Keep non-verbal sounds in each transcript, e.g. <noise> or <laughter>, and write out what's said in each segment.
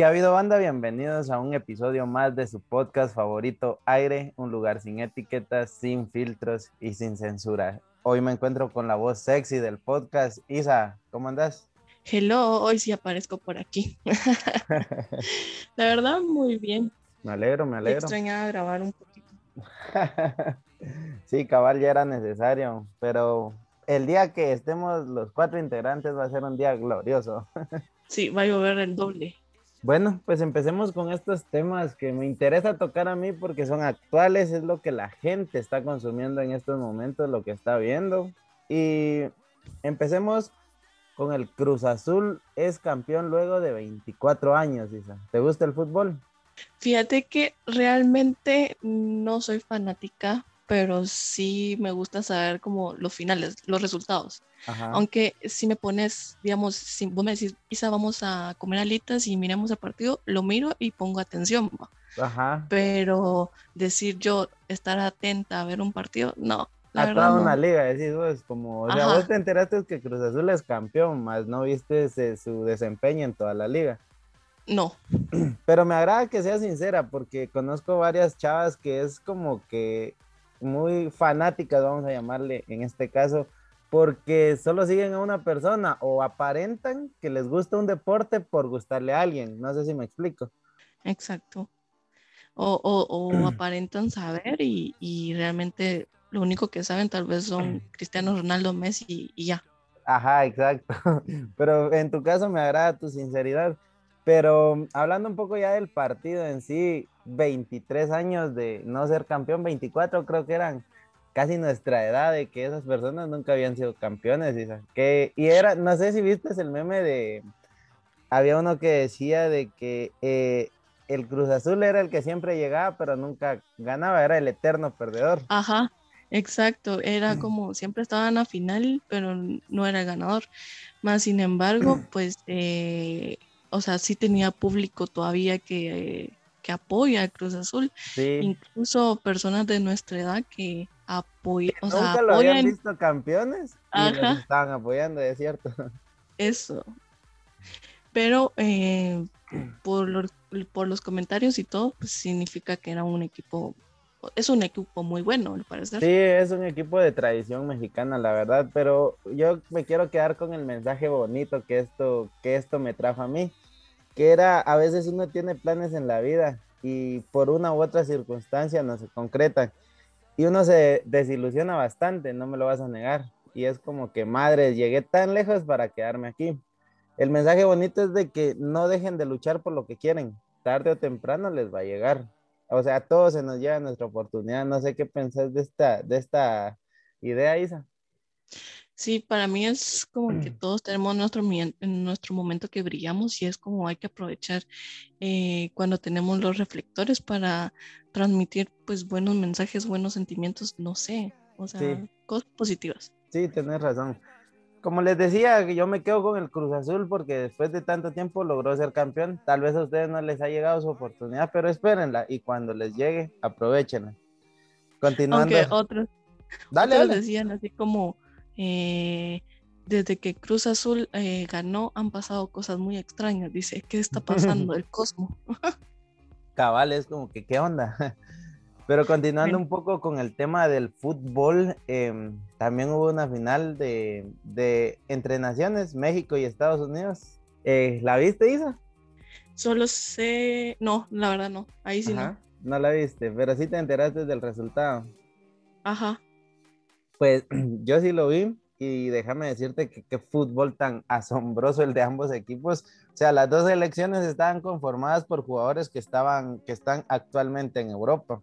¿Qué ha habido banda? Bienvenidos a un episodio más de su podcast favorito Aire, un lugar sin etiquetas, sin filtros y sin censura. Hoy me encuentro con la voz sexy del podcast. Isa, ¿cómo andas? Hello, hoy sí aparezco por aquí. <laughs> La verdad, muy bien. Me alegro, me alegro. extrañaba grabar un poquito. <laughs> sí, cabal, ya era necesario, pero el día que estemos los cuatro integrantes va a ser un día glorioso. <laughs> Sí, va a llover el doble. Bueno, pues empecemos con estos temas que me interesa tocar a mí porque son actuales, es lo que la gente está consumiendo en estos momentos, lo que está viendo. Y empecemos con el Cruz Azul, es campeón luego de 24 años, Isa. ¿Te gusta el fútbol? Fíjate que realmente no soy fanática, pero sí me gusta saber como los finales, los resultados. Ajá. Aunque si me pones, digamos, si vos me decís, Isa, vamos a comer alitas y miremos el partido, lo miro y pongo atención. Ajá. Pero decir yo estar atenta a ver un partido, no. La A verdad, toda no. una liga, decís vos, como, o sea, Ajá. vos te enteraste que Cruz Azul es campeón, más no viste ese- su desempeño en toda la liga. No, <clears throat> Pero me agrada que sea sincera porque conozco varias chavas que es como que muy fanáticas, vamos a llamarle en este caso, porque solo siguen a una persona o aparentan que les gusta un deporte por gustarle a alguien. No sé si me explico. Exacto. O, o, o aparentan saber y, y realmente lo único que saben tal vez son Cristiano Ronaldo, Messi y ya. Ajá, exacto. <laughs> Pero en tu caso me agrada tu sinceridad. Pero hablando un poco ya del partido en sí, 23 años de no ser campeón, 24 creo que eran casi nuestra edad de que esas personas nunca habían sido campeones. Isa. Que, y era, no sé si viste el meme de, había uno que decía de que eh, el Cruz Azul era el que siempre llegaba, pero nunca ganaba, era el eterno perdedor. Ajá, exacto. Era como siempre estaban a final, pero no era el ganador. Más sin embargo, <clears throat> pues, eh, o sea, sí tenía público todavía que, que apoya a Cruz Azul. Sí. Incluso personas de nuestra edad que apoyan, o sea, Nunca lo habían visto campeones y los estaban apoyando, es cierto. Eso. Pero eh, por, los, por los comentarios y todo, pues significa que era un equipo, es un equipo muy bueno, al parecer. Sí, es un equipo de tradición mexicana, la verdad, pero yo me quiero quedar con el mensaje bonito que esto, que esto me trajo a mí, que era a veces uno tiene planes en la vida y por una u otra circunstancia no se concretan y uno se desilusiona bastante, no me lo vas a negar, y es como que madre, llegué tan lejos para quedarme aquí. El mensaje bonito es de que no dejen de luchar por lo que quieren, tarde o temprano les va a llegar. O sea, a todos se nos llega nuestra oportunidad. No sé qué pensás de esta, de esta idea, Isa. Sí, para mí es como que todos tenemos nuestro, nuestro momento que brillamos y es como hay que aprovechar eh, cuando tenemos los reflectores para transmitir pues buenos mensajes, buenos sentimientos, no sé, o sea, Sí. cosas positivas. Sí, tenés razón. Como les decía, yo me quedo con el Cruz Azul porque después de tanto tiempo logró ser campeón. Tal vez a ustedes no les ha llegado su oportunidad, pero espérenla y cuando les llegue, aprovechenla. Continuando. Aunque otros, dale, otros dale. decían así como eh, desde que Cruz Azul eh, ganó han pasado cosas muy extrañas. Dice, ¿qué está pasando? El cosmo. <laughs> cabal es como que, ¿qué onda? <laughs> Pero continuando un poco con el tema del fútbol, em, también hubo una final de, de, entre naciones, México y Estados Unidos. Eh, ¿La viste, Isa? Solo sé, no, la verdad no, ahí sí no. No la viste, pero sí te enteraste del resultado. Ajá. Pues <clears throat> yo sí lo vi y déjame decirte que qué fútbol tan asombroso el de ambos equipos. O sea, las dos selecciones estaban conformadas por jugadores que estaban, que están actualmente en Europa.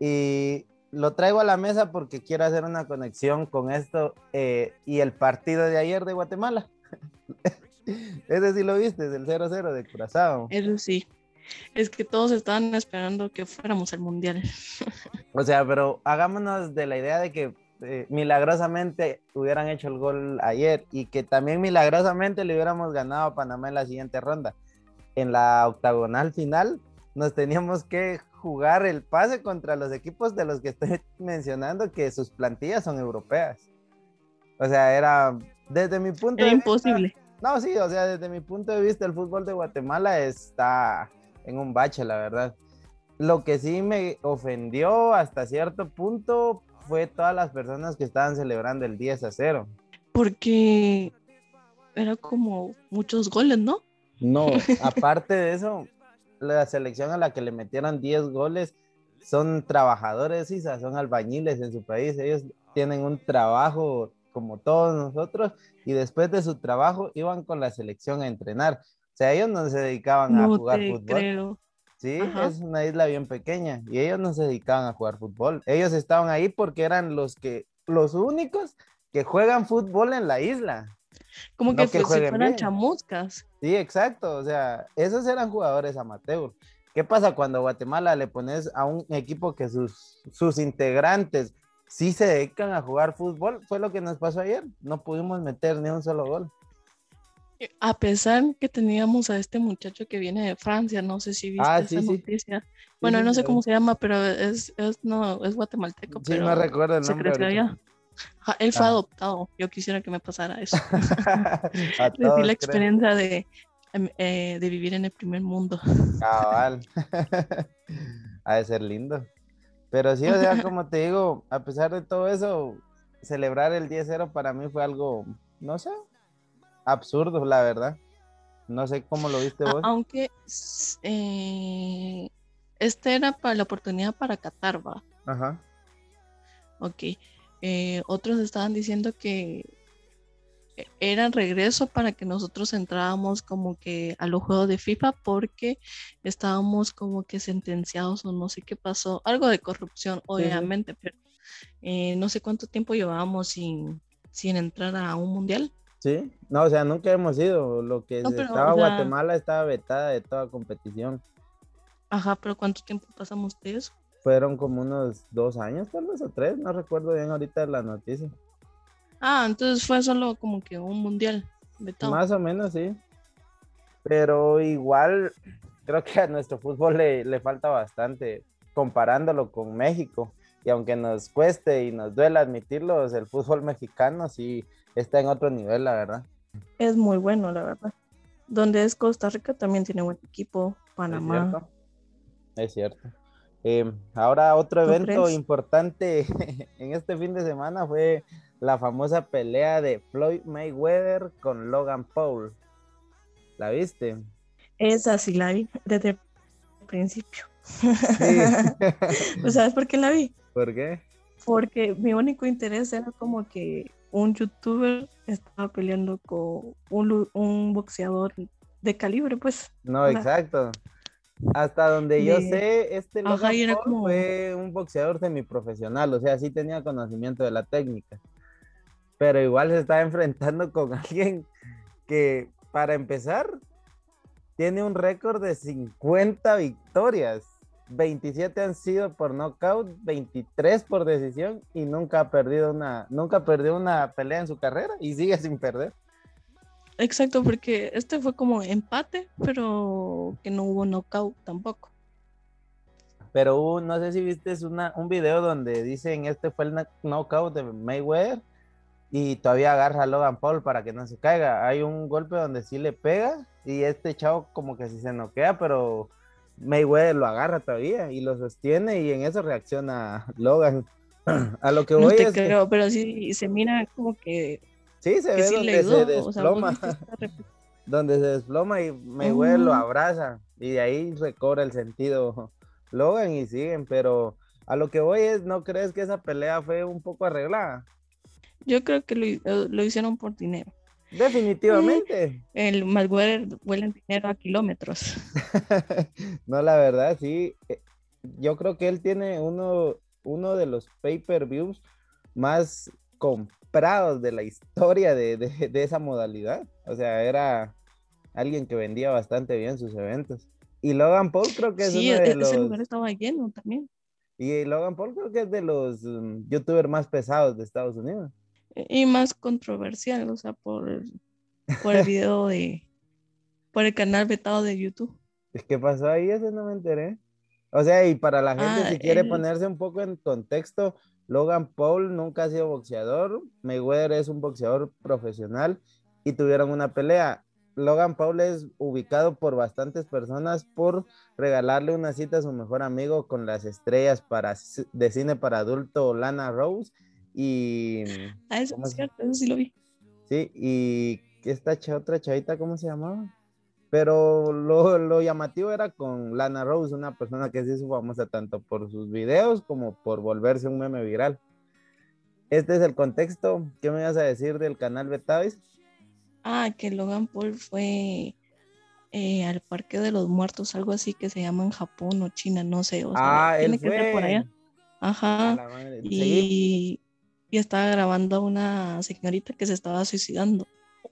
Y lo traigo a la mesa porque quiero hacer una conexión con esto eh, y el partido de ayer de Guatemala. <laughs> Ese sí lo viste, del 0-0 de Curazao. Eso sí. Es que todos estaban esperando que fuéramos al mundial. <laughs> O sea, pero hagámonos de la idea de que eh, milagrosamente hubieran hecho el gol ayer y que también milagrosamente le hubiéramos ganado a Panamá en la siguiente ronda. En la octagonal final nos teníamos que jugar el pase contra los equipos de los que estoy <laughs> mencionando que sus plantillas son europeas. O sea, era desde mi punto era de imposible. Vista, no, sí, o sea, desde mi punto de vista el fútbol de Guatemala está en un bache, la verdad. Lo que sí me ofendió hasta cierto punto fue todas las personas que estaban celebrando el 10 a 0. Porque era como muchos goles, ¿no? No, <laughs> aparte de eso, la selección a la que le metieron 10 goles son trabajadores, y son albañiles en su país. Ellos tienen un trabajo como todos nosotros y después de su trabajo iban con la selección a entrenar. O sea, ellos no se dedicaban a jugar fútbol. Creo. Sí, es una isla bien pequeña y ellos no se dedicaban a jugar fútbol. Ellos estaban ahí porque eran los que los únicos que juegan fútbol en la isla. Como que, que si fueran chamuscas. Sí, exacto. O sea, esos eran jugadores amateur. ¿Qué pasa cuando a Guatemala le pones a un equipo que sus, sus integrantes sí se dedican a jugar fútbol? Fue lo que nos pasó ayer. No pudimos meter ni un solo gol. A pesar que teníamos a este muchacho que viene de Francia, no sé si viste Ah, esa sí, noticia. Bueno, sí, no sé cómo se llama, pero es, es, no, es guatemalteco, Sí, pero no recuerdo el se nombre. creció él fue Ah. adoptado. Yo quisiera que me pasara eso. <laughs> <laughs> todos, la experiencia de, em, eh, de vivir en el primer mundo. Cabal. <laughs> ha de ser lindo. Pero sí, o sea, como te digo, a pesar de todo eso, celebrar el 10-0 para mí fue algo, no sé, absurdo, la verdad. No sé cómo lo viste vos. Aunque eh, este era para la oportunidad para Qatar, va. Ajá. Ok. Eh, otros estaban diciendo que e- era regreso para que nosotros entrábamos como que a los juegos de FIFA porque estábamos como que sentenciados o no sé qué pasó. Algo de corrupción, obviamente, pero eh, no sé cuánto tiempo llevábamos sin, sin entrar a un mundial. Sí, no, o sea, nunca hemos ido. Lo que No, pero, estaba o sea- Guatemala estaba vetada de toda competición. Ajá, pero ¿cuánto tiempo pasamos de eso? Fueron como unos dos años, tal vez, o tres, no recuerdo bien ahorita la noticia. Ah, entonces fue solo como que un mundial vetado. Más o menos, sí. Pero igual, creo que a nuestro fútbol le, le falta bastante comparándolo con México. Y aunque nos cueste y nos duela admitirlo, el fútbol mexicano sí está en otro nivel, la verdad. Es muy bueno, la verdad. Donde es Costa Rica también tiene buen equipo, ¿Es Panamá. cierto? Es cierto. Eh, ahora otro ¿Tú evento importante <laughs> en este fin de semana fue la famosa pelea de Floyd Mayweather con Logan Paul. ¿La viste? Esa sí la vi desde el principio. Sí. ¿Tú <laughs> ¿Sabes por qué la vi? ¿Por qué? Porque mi único interés era como que un youtuber estaba peleando con un, un boxeador de calibre, pues. No, exacto. Hasta donde yo sé, este Ajá, era como- fue un boxeador semiprofesional, o sea, sí tenía conocimiento de la técnica. Pero igual se está <laughs> enfrentando con alguien que, para empezar, tiene un récord de 50 victorias. 27 han sido por knockout, 23 por decisión y nunca ha perdido una, nunca perdió una pelea en su carrera y sigue sin perder. Exacto, porque este fue como empate, pero que no hubo knockout tampoco. Pero hubo- no sé si viste una, un video donde dicen este fue el kno- knockout de Mayweather y todavía agarra a Logan Paul para que no se caiga. Hay un golpe donde sí le pega y este chavo como que sí se noquea, pero Mayweather lo agarra todavía y lo sostiene y en eso reacciona Logan. <clears throat> A lo que No voy te es que- creo, pero sí se mira como que, sí se que ve sí donde se. O sea, desploma, <laughs> donde se desploma y Mayweather lo abraza y de ahí recobra el sentido <laughs> Logan y siguen, pero a lo que voy es, ¿no crees que esa pelea fue un poco arreglada? Yo creo que lo hicieron por dinero. Definitivamente. El Mayweather vuela en dinero a kilómetros. <laughs> no, la verdad, sí. eh, Yo creo que él tiene uno, uno de los pay-per-views más comprados de la historia de, de- de esa modalidad. O sea, era alguien que vendía bastante bien sus eventos. Y Logan Paul creo que es Sí, uno e- de ese los... lugar estaba lleno también. Y Logan Paul creo que es de los mm, youtubers más pesados de Estados Unidos. Y más controversial, o sea, por, por el video de, por el canal vetado de YouTube. ¿Qué pasó ahí? Ese no me enteré. O sea, y para la gente, Ah, si quiere él- ponerse un poco en contexto, Logan Paul nunca ha sido boxeador, Mayweather es un boxeador profesional y tuvieron una pelea. Logan Paul es ubicado por bastantes personas por regalarle una cita a su mejor amigo con las estrellas para, de cine para adulto Lana Rose y Ah, eso ¿Cómo es cierto, eso sí lo vi. Sí, y esta cha- otra chavita, ¿cómo se llamaba? Pero lo, lo llamativo era con Lana Rose, una persona que se hizo famosa tanto por sus videos como por volverse un meme viral. Este es el contexto. ¿Qué me ibas a decir del canal Betavis? Ah, que Logan Paul fue eh, al Parque de los Muertos, algo así que se llama en Japón o China, no sé. O sea, Ah, él tiene que ser por allá. Ajá. Y, y estaba grabando a una señorita que se estaba suicidando.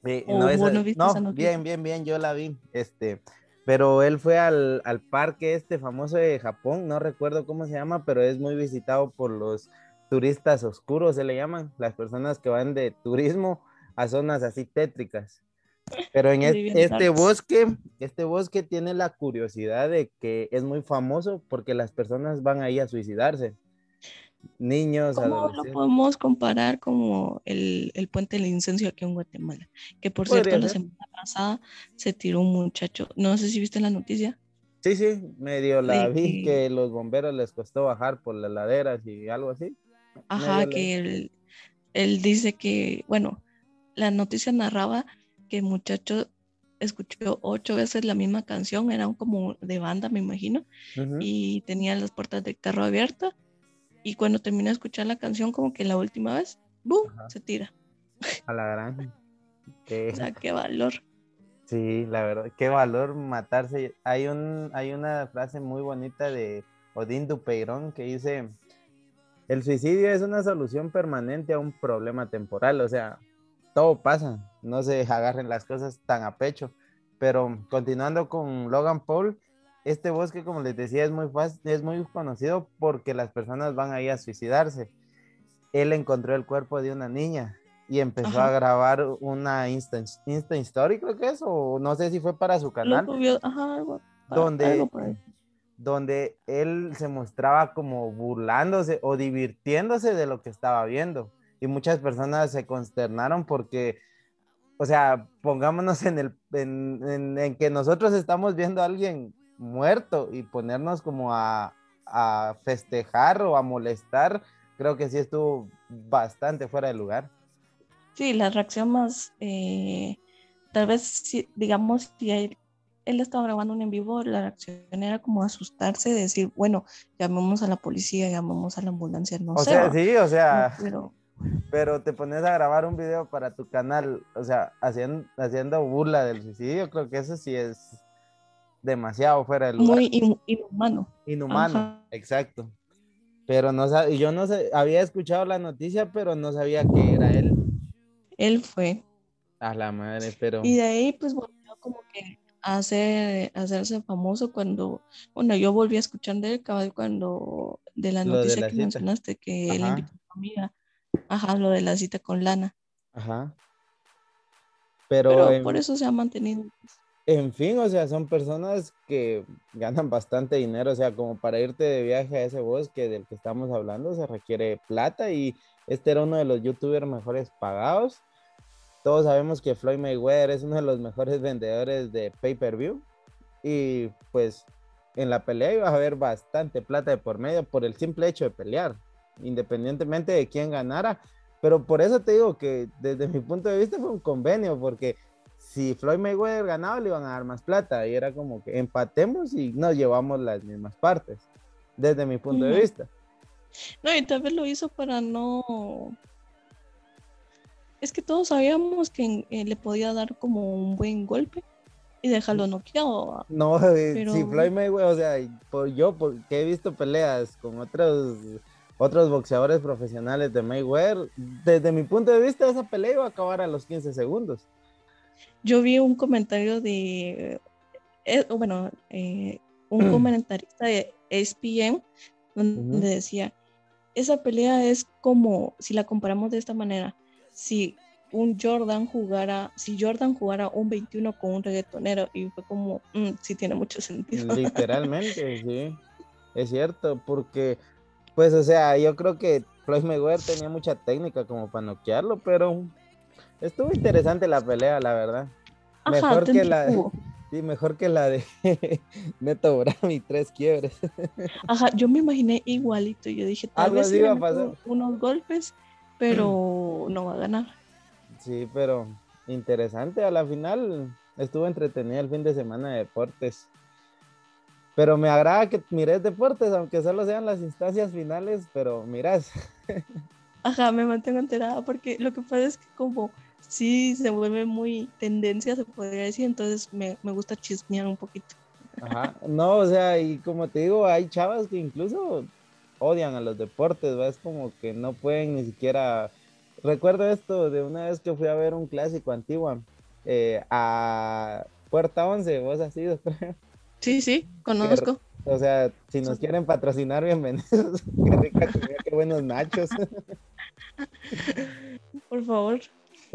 sí, no, esa- no no, bien, bien, bien, yo la vi. Este, pero él fue al, al parque este famoso de Japón, no recuerdo cómo se llama, pero es muy visitado por los turistas oscuros, se le llaman, las personas que van de turismo a zonas así tétricas. Pero en <laughs> este darks. bosque, este bosque tiene la curiosidad de que es muy famoso porque las personas van ahí a suicidarse. Niños, ¿Cómo lo podemos comparar como el, el puente del incendio aquí en Guatemala? Que por cierto, Podría la ser. semana pasada se tiró un muchacho, no sé si viste la noticia, Sí, sí, medio la de vi que- los bomberos les costó bajar por las laderas y algo así. Ajá, Medio que él, él dice que, bueno, la noticia narraba que el muchacho escuchó ocho veces la misma canción, era un como de banda, me imagino, y tenía las puertas del carro abiertas, y cuando terminó de escuchar la canción, como que la última vez. Ajá. se tira. A la gran. Qué- <laughs> O sea, qué valor. sí, la verdad, qué valor matarse. Hay un, hay una frase muy bonita de Odín Dupeirón que dice: el suicidio es una solución permanente a un problema temporal. O sea, todo pasa. No se agarren las cosas tan a pecho. Pero continuando con Logan Paul, este bosque, como les decía, es muy fácil, es muy conocido porque las personas van ahí a suicidarse. Él encontró el cuerpo de una niña y empezó Ajá. a grabar una Insta, Insta Story, creo que es, o no sé si fue para su canal, subió, ajá, algo, donde, algo donde él se mostraba como burlándose o divirtiéndose de lo que estaba viendo. Y muchas personas se consternaron porque, o sea, pongámonos en, el, en, en- en que nosotros estamos viendo a alguien muerto y ponernos como a, a festejar o a molestar, creo que sí estuvo bastante fuera de lugar. Sí, la reacción más, eh, tal vez, si, digamos, si él, él estaba grabando un en vivo, la reacción era como asustarse, decir, bueno, llamemos a la policía, llamemos a la ambulancia, no o sé. sea, sí, o sea, Pero pero te pones a grabar un video para tu canal, o sea, haciendo, haciendo burla del suicidio, creo que eso sí es demasiado fuera de lugar. muy inhu- inhumano. Inhumano, Ajá. exacto. Pero no sab- yo no sé, había escuchado la noticia, pero no sabía que era él. Él fue. A la madre, pero Y de ahí, pues, volvió como que a hacer, a hacerse famoso cuando, bueno, yo volví a escuchar de él, cabal, cuando, de la de noticia la que cita. mencionaste, que él invitó a su amiga. Ajá, lo de la cita con Lana. ajá. Pero, Pero por eso se ha mantenido. En fin, o sea, son personas que ganan bastante dinero, o sea, como para irte de viaje a ese bosque del que estamos hablando, se requiere plata y este era uno de los youtubers mejores pagados. Todos sabemos que Floyd Mayweather es uno de los mejores vendedores de pay-per-view y pues en la pelea iba a haber bastante plata de por medio por el simple hecho de pelear, independientemente de quién ganara. Pero por eso te digo que desde mi punto de vista fue un convenio, porque si Floyd Mayweather ganaba le iban a dar más plata y era como que empatemos y nos llevamos las mismas partes, desde mi punto de vista. No, y tal vez lo hizo para no. Es que todos sabíamos que eh, le podía dar como un buen golpe y dejarlo noqueado. No, <laughs> eh, Pero- si Floyd Mayweather, o sea, por, yo porque he visto peleas con otros otros boxeadores profesionales de Mayweather, desde mi punto de vista esa pelea iba a acabar a los 15 segundos. Yo vi un comentario de. eh, bueno, eh, un comentarista de ESPN donde decía: Esa pelea es como, si la comparamos de esta manera, si un Jordan jugara, si Jordan jugara un 21 con un reggaetonero, y fue como, "Mm, sí tiene mucho sentido. <laughs> Literalmente, sí. Es cierto, porque, pues, o sea, yo creo que Floyd Mayweather tenía mucha técnica como para noquearlo, pero estuvo interesante la pelea, la verdad. Ajá, Mejor que la, sí, mejor que la de <laughs> Neto y tres quiebres. <laughs> Ajá, yo me imaginé igualito. Yo dije, tal Algo vez iba a pasar. unos golpes, pero no va a ganar. Sí, pero interesante. A la final estuvo entretenida el fin de semana de deportes. Pero me agrada que mires deportes, aunque solo sean las instancias finales, pero miras. <laughs> Ajá, me mantengo enterada porque lo que pasa es que como sí se vuelve muy tendencia, se podría decir, entonces me, me gusta chismear un poquito. Ajá. No, o sea, y como te digo, hay chavas que incluso odian a los deportes, ¿va? Es como que no pueden ni siquiera. Recuerdo esto de una vez que fui a ver un clásico antiguo eh, a Puerta 11, vos has ido. <laughs> Sí, sí, conozco. O sea, si nos quieren patrocinar, bienvenidos. <laughs> Qué rica comida, qué buenos nachos. Por favor.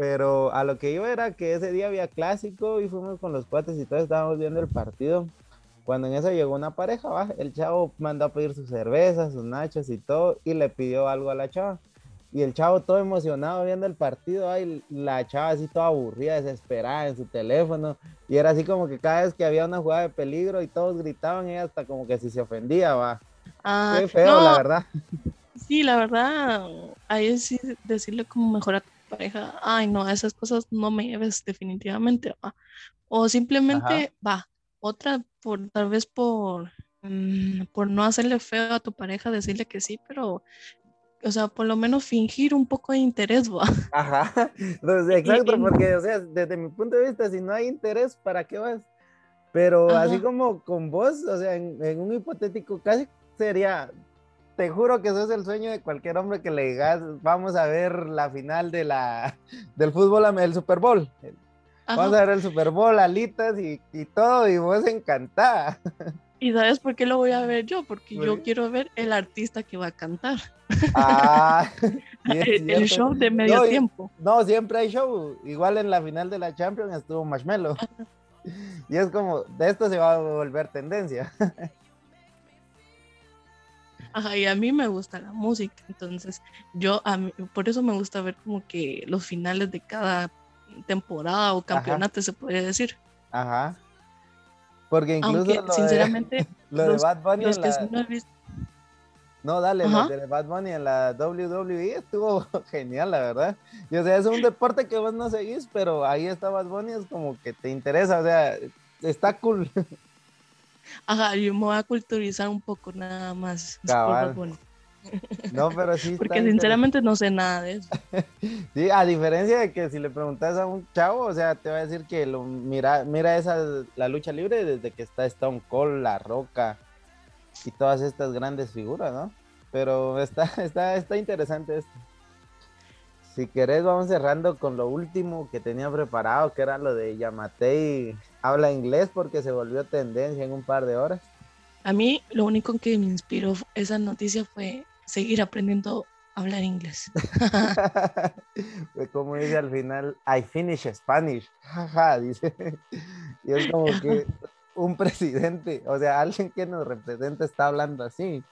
Pero a lo que iba era que ese día había clásico y fuimos con los cuates y todos estábamos viendo el partido. Cuando en eso llegó una pareja, ¿va? el chavo mandó a pedir sus cervezas, sus nachos y todo, y le pidió algo a la chava. Y el chavo todo emocionado viendo el partido, ay, la chava así toda aburrida, desesperada en su teléfono. Y era así como que cada vez que había una jugada de peligro y todos gritaban, ella hasta como que si se ofendía, va. Ah, Qué feo, no, la verdad. Sí, la verdad, ahí sí decirle como mejor a tu pareja, ay no, esas cosas no me lleves definitivamente, va. O simplemente, va, otra por tal vez por, mm, por no hacerle feo a tu pareja, decirle que sí, pero, o sea, por lo menos fingir un poco de interés, va. Ajá, <laughs> entonces, exacto, porque, o sea, desde mi punto de vista, si no hay interés, ¿para qué vas? Pero así como con vos, o sea, en, en un hipotético casi sería, te juro que eso es el sueño de cualquier hombre que le digas, vamos a ver la final de la, <laughs> del fútbol, el Super Bowl. Vamos Ajá. a ver el Super Bowl, alitas y, y todo, y vos encantada. <laughs> ¿Y sabes por qué lo voy a ver yo? Porque ¿Por yo qué? quiero ver el artista que va a cantar. Ah, <laughs> El, el show de medio No, tiempo. No, siempre hay show. Igual en la final de la Champions estuvo Marshmello. Y es como, de esto se va a volver tendencia. Ajá, y a mí me gusta la música, entonces yo, a mí- por eso me gusta ver como que los finales de cada temporada o campeonato, se podría decir. Ajá. Porque incluso Aunque, lo de- sinceramente, <laughs> lo de, los- Bad Bunny los en que la- sí no he visto, No, dale, Ajá. lo de Bad Bunny en la WWE estuvo <laughs> genial, la verdad. Y o sea, es un deporte que vos no seguís, pero ahí está Bad Bunny, es como que te interesa, o sea, está cool. <laughs> ajá, yo me voy a culturizar un poco nada más. Cabal. No, pero sí <laughs> Porque sinceramente no sé nada de eso. <laughs> Sí, a diferencia de que si le preguntas a un chavo, o sea, te va a decir que lo mira, mira esa la lucha libre desde que está Stone Cold, La Roca y todas estas grandes figuras, ¿no? Pero está, <laughs> está, está interesante esto. Si querés, vamos cerrando con lo último que tenía preparado, que era lo de Yamatei habla inglés porque se volvió tendencia en un par de horas. A mí lo único que me inspiró esa noticia fue seguir aprendiendo a hablar inglés. <laughs> Como dice al final, I finish Spanish. Jaja, dice. <laughs> Y es como que un presidente, o sea, alguien que nos representa está hablando así.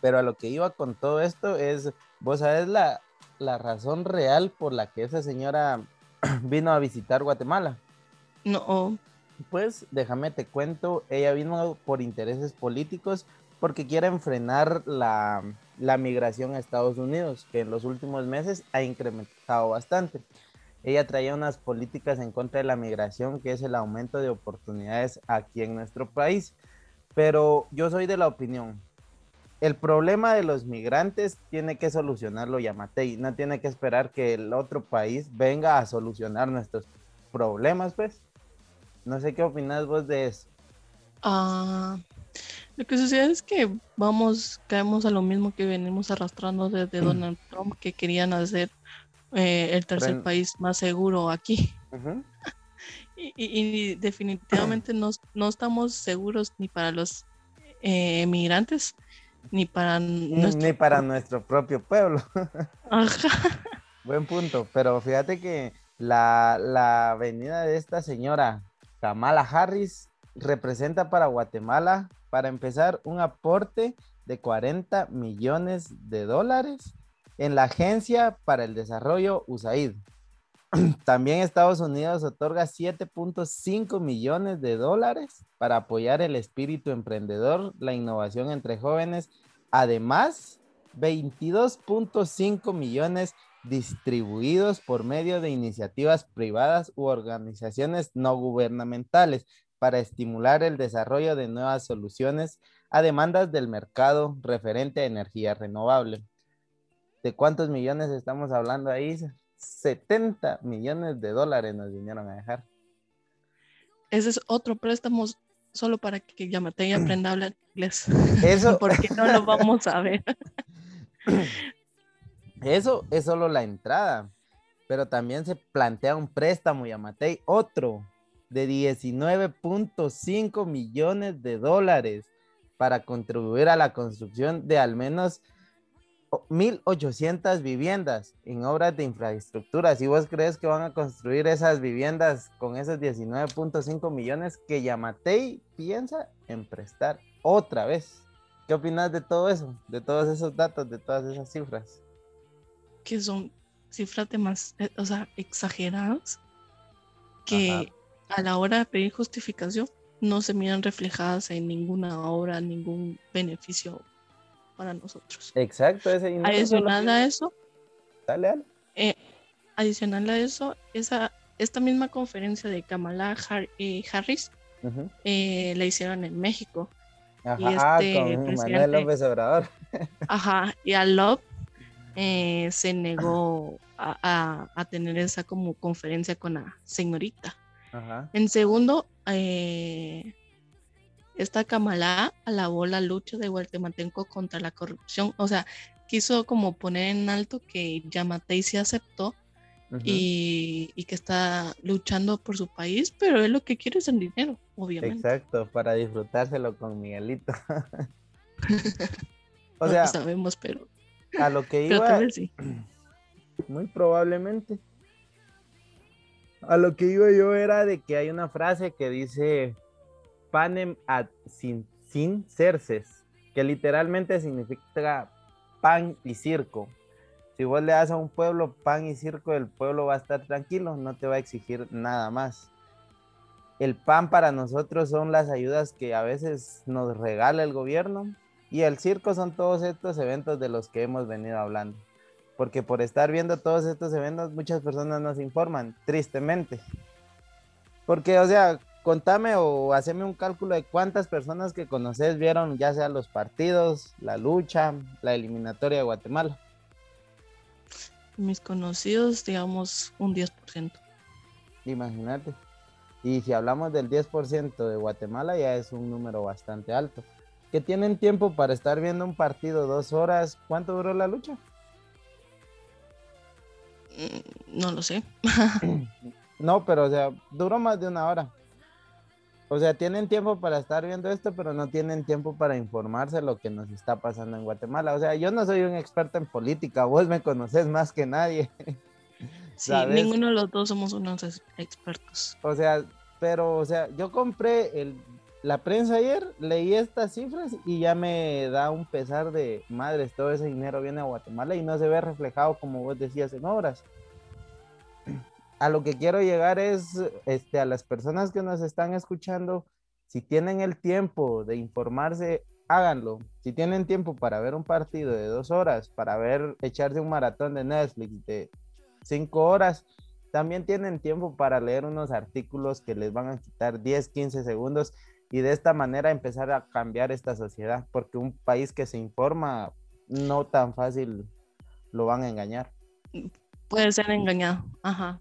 Pero a lo que iba con todo esto es, vos sabés la, la razón real por la que esa señora <clears throat> vino a visitar Guatemala. No, Pues déjame te cuento, ella vino por intereses políticos porque quiere frenar la, la migración a Estados Unidos, que en los últimos meses ha incrementado bastante. Ella traía unas políticas en contra de la migración, que es el aumento de oportunidades aquí en nuestro país. Pero yo soy de la opinión, el problema de los migrantes tiene que solucionarlo Yamatei, no tiene que esperar que el otro país venga a solucionar nuestros problemas, pues. No sé qué opinas vos de eso. Ah, lo que sucede es que vamos, caemos a lo mismo que venimos arrastrando desde Donald Trump, que querían hacer eh, el tercer Ren- país más seguro aquí. Ujú. <laughs> Y, y- y definitivamente no, no estamos seguros ni para los eh, migrantes ni para nuestro... Ni para nuestro propio pueblo. <laughs> Ajá. Buen punto, pero fíjate que la, la venida de esta señora Kamala Harris representa para Guatemala, para empezar, un aporte de 40 millones de dólares en la Agencia para el Desarrollo USAID. <clears throat> También Estados Unidos otorga 7.5 millones de dólares para apoyar el espíritu emprendedor, la innovación entre jóvenes. Además, 22.5 millones distribuidos por medio de iniciativas privadas u organizaciones no gubernamentales para estimular el desarrollo de nuevas soluciones a demandas del mercado referente a energía renovable. ¿De cuántos millones estamos hablando ahí? 70 millones de dólares nos vinieron a dejar. Ese es otro préstamo solo para que Yamatei <clears throat> aprenda a hablar inglés. Eso, <laughs> Porque no lo vamos a ver. <clears throat> Eso es solo la entrada, pero también se plantea un préstamo, Yamatei, otro de 19.5 millones de dólares para contribuir a la construcción de al menos 1.800 viviendas en obras de infraestructura. Si vos crees que van a construir esas viviendas con esos 19.5 millones que Yamatei piensa en prestar otra vez. ¿Qué opinas de todo eso? De todos esos datos, de todas esas cifras. que son cifras de más, eh, o sea, exageradas, que a la hora de pedir justificación no se miran reflejadas en ninguna obra, ningún beneficio para nosotros. Exacto, ese dinero. Adicional a eso, Dale, dale. eh, adicional a eso, esa, esta misma conferencia de Kamala eh, Harris eh, la hicieron en México. Ajá, este con Manuel López Obrador. <laughs> Ajá, y a Love eh, se negó a, a- a tener esa como conferencia con la señorita. Ajá. En segundo, eh, esta Kamala alabó la lucha de Guatemalteco contra la corrupción. O sea, quiso como poner en alto que Yamatei se aceptó y, y que está luchando por su país, pero él lo que quiere es el dinero, obviamente. Exacto, para disfrutárselo con Miguelito. <laughs> o No sea, lo sabemos, pero, a lo que iba, sí. <clears throat> muy probablemente. A lo que iba yo era de que hay una frase que dice panem ad sin, sin cerces, que literalmente significa pan y circo. Si vos le das a un pueblo pan y circo, el pueblo va a estar tranquilo, no te va a exigir nada más. El pan para nosotros son las ayudas que a veces nos regala el gobierno y el circo son todos estos eventos de los que hemos venido hablando porque por estar viendo todos estos eventos muchas personas nos informan, tristemente. Porque, o sea, contame o haceme un cálculo de cuántas personas que conoces vieron ya sea los partidos, la lucha, la eliminatoria de Guatemala. Mis conocidos, digamos, un 10%. Imagínate. Y si hablamos del 10% de Guatemala ya es un número bastante alto. Que tienen tiempo para estar viendo un partido dos horas. ¿Cuánto duró la lucha? Mm, No lo sé. <clears throat> No, pero o sea, duró más de una hora. O sea, tienen tiempo para estar viendo esto, pero no tienen tiempo para informarse de lo que nos está pasando en Guatemala. O sea, yo no soy un experto en política, vos me conoces más que nadie. <laughs> Sí, ¿Sabes? ninguno de los dos somos unos ex- expertos. O sea, pero, o sea, yo compré el, la prensa ayer, leí estas cifras y ya me da un pesar de madres, todo ese dinero viene a Guatemala y no se ve reflejado como vos decías en obras. A lo que quiero llegar es este, a las personas que nos están escuchando, si tienen el tiempo de informarse, háganlo. Si tienen tiempo para ver un partido de dos horas, para ver, echarse un maratón de Netflix de cinco horas, también tienen tiempo para leer unos artículos que les van a quitar 10, 15 segundos y de esta manera empezar a cambiar esta sociedad, porque un país que se informa no tan fácil lo van a engañar. Puede ser engañado, ajá.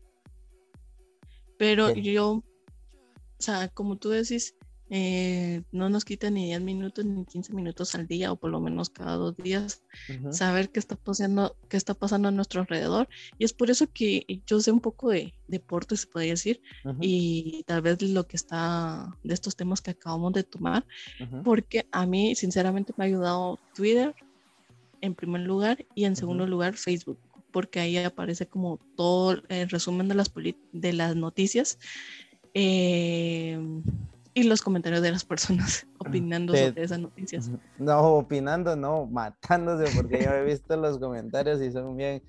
Pero Sí. yo, o sea, como tú decís, eh, no nos quita ni 10 minutos ni 15 minutos al día, o por lo menos cada dos días, saber qué está pasando, qué está pasando a nuestro alrededor. Y es por eso que yo sé un poco de deporte, se podría decir, y tal vez lo que está de estos temas que acabamos de tomar, porque a mí sinceramente me ha ayudado Twitter en primer lugar y en segundo lugar Facebook, porque ahí aparece como todo el resumen de las, de las noticias eh, y los comentarios de las personas <laughs> opinando Te- sobre esas noticias. No, opinando, no, matándose, porque yo he visto los comentarios y son bien.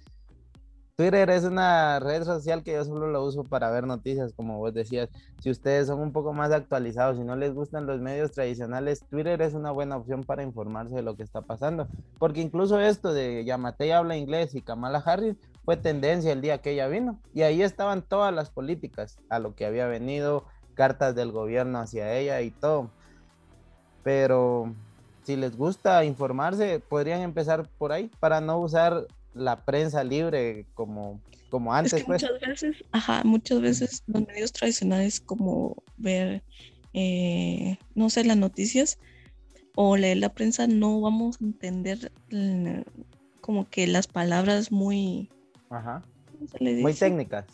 Twitter es una red social que yo solo lo uso para ver noticias, como vos decías. Si ustedes son un poco más actualizados y no les gustan los medios tradicionales, Twitter es una buena opción para informarse de lo que está pasando. Porque incluso esto de Yamatei habla inglés y Kamala Harris fue tendencia el día que ella vino. Y ahí estaban todas las políticas a lo que había venido, cartas del gobierno hacia ella y todo. Pero si les gusta informarse, podrían empezar por ahí para no usar la prensa libre como, como antes. es que pues. muchas veces, ajá, muchas veces los medios tradicionales como ver, eh, no sé, las noticias o leer la prensa, no vamos a entender eh, como que las palabras muy, Ajá. ¿cómo se le Muy técnicas.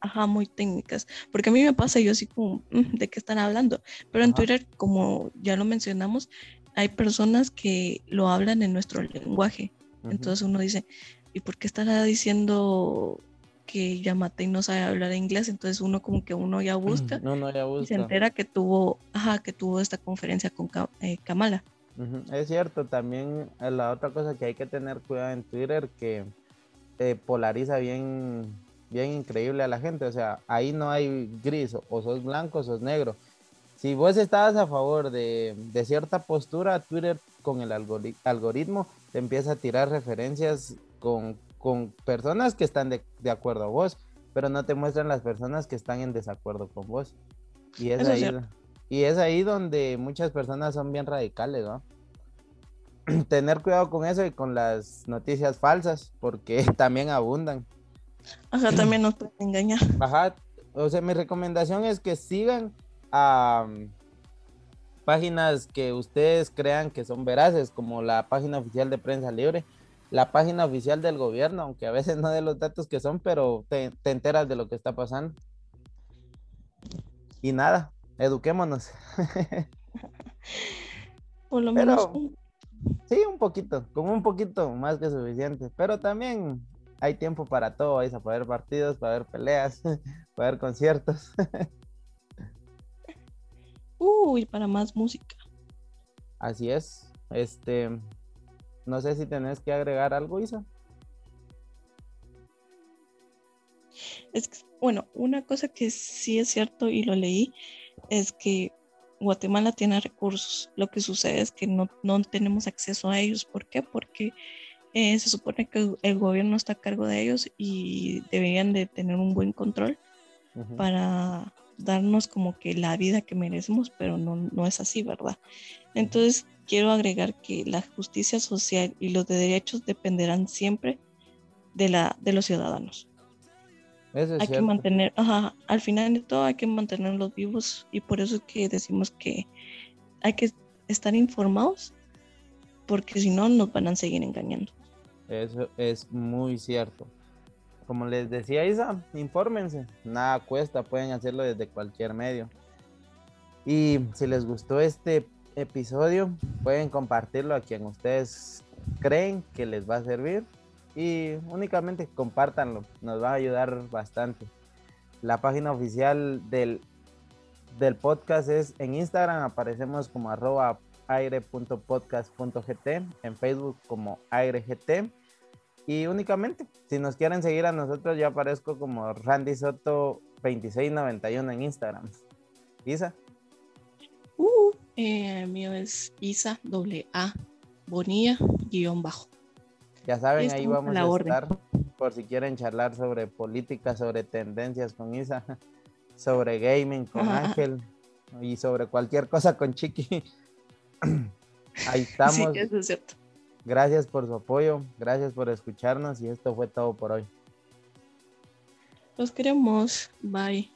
Ajá, muy técnicas. Porque a mí me pasa, yo así como, "Mm, ¿de qué están hablando? Pero en Ajá. Twitter, como ya lo mencionamos, hay personas que lo hablan en nuestro lenguaje. Entonces uno dice, ¿y por qué estará diciendo que Yamatei no sabe hablar inglés? Entonces uno como que uno ya busca No, no, ya y se busca. entera que tuvo, ajá, que tuvo esta conferencia con eh, Kamala. Es cierto, también eh, la otra cosa que hay que tener cuidado en Twitter que eh, polariza bien, bien increíble a la gente. O sea, ahí no hay gris, o, o sos blanco o sos negro. Si vos estabas a favor de, de cierta postura, Twitter con el algori- algoritmo te empieza a tirar referencias con, con personas que están de, de acuerdo a vos, pero no te muestran las personas que están en desacuerdo con vos. Y es, Eso es ahí, cierto. y es ahí donde muchas personas son bien radicales, ¿no? <clears throat> Tener cuidado con eso y con las noticias falsas, porque <laughs> también abundan. Ajá, también nos pueden engañar. Ajá, o sea, mi recomendación es que sigan a páginas que ustedes crean que son veraces, como la página oficial de Prensa Libre, la página oficial del gobierno, aunque a veces <laughs> no de los datos que son, pero te, te enteras de lo que está pasando. Y nada, eduquémonos. <laughs> Por lo Pero- menos Sí, un poquito, con un poquito más que suficiente, pero también hay tiempo para todo, vais a poder partidos, para ver peleas, <laughs> para ver conciertos. Uy, para más música. Así es. Este, no sé si tenés que agregar algo, Isa. Es que, bueno, una cosa que sí es cierto y lo leí es que Guatemala tiene recursos. Lo que sucede es que no, no tenemos acceso a ellos. ¿Por qué? Porque eh, se supone que el- gobierno está a cargo de ellos y deberían de tener un buen control para darnos como que la vida que merecemos, pero no, no es así, ¿verdad? Entonces, quiero agregar que la justicia social y los de derechos dependerán siempre de, la, de los ciudadanos Eso es hay que cierto. mantener, ajá, al final de todo hay que mantenerlos vivos y por eso es que decimos que hay que estar informados porque si no nos van a seguir engañando. Eso es muy cierto. Como les decía Isa, infórmense. Nada cuesta, pueden hacerlo desde cualquier medio. Y si les gustó este episodio, pueden compartirlo a quien ustedes creen que les va a servir. Y únicamente compártanlo, nos va a ayudar bastante. La página oficial del, del podcast es en Instagram, aparecemos como arroba aire.podcast.gt, en Facebook como airegt Y únicamente, si nos quieren seguir a nosotros, yo aparezco como Randy Soto 2691 en Instagram. Isa. Uh, eh, mío es Isa, doble A, Bonilla, guion bajo. Ya saben, ahí vamos a orden. estar por si quieren charlar sobre política, sobre tendencias con Isa, <laughs> sobre gaming con Ajá. Ángel y sobre cualquier cosa con Chiqui. <clears throat> Ahí estamos. Sí, eso es cierto. Gracias por su apoyo, gracias por escucharnos y esto fue todo por hoy. Los queremos. Bye.